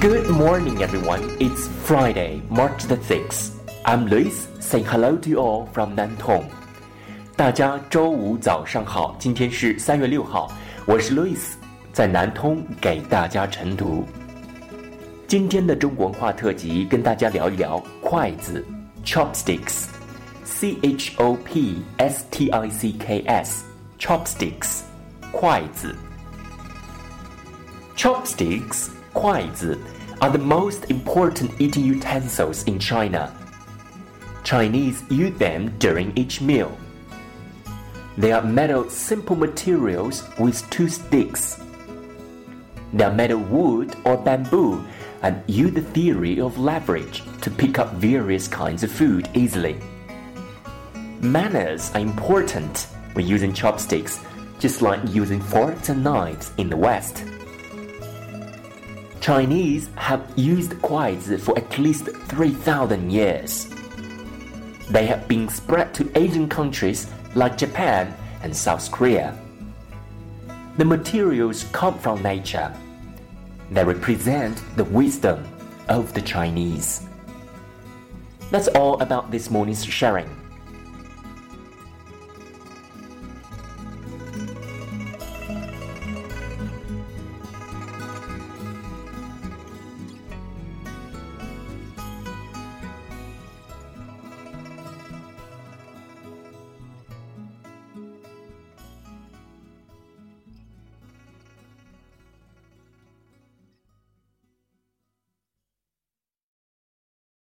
Good morning, everyone. It's Friday, March the 6th. I'm Lewis, saying hello to you all from Nantong. 大家周五早上好，今天是三月六号，我是 Lewis，在南通给大家晨读。今天的中国文化特辑跟大家聊一聊筷子 h o p s t i c k s，chopsticks，筷子。chopsticks 筷子 are the most important eating utensils in China. Chinese use them during each meal. They are made of simple materials with two sticks. They are made of wood or bamboo and use the theory of leverage to pick up various kinds of food easily. Manners are important when using chopsticks, just like using forks and knives in the West. Chinese have used kuaizi for at least 3,000 years. They have been spread to Asian countries like Japan and South Korea. The materials come from nature. They represent the wisdom of the Chinese. That's all about this morning's sharing.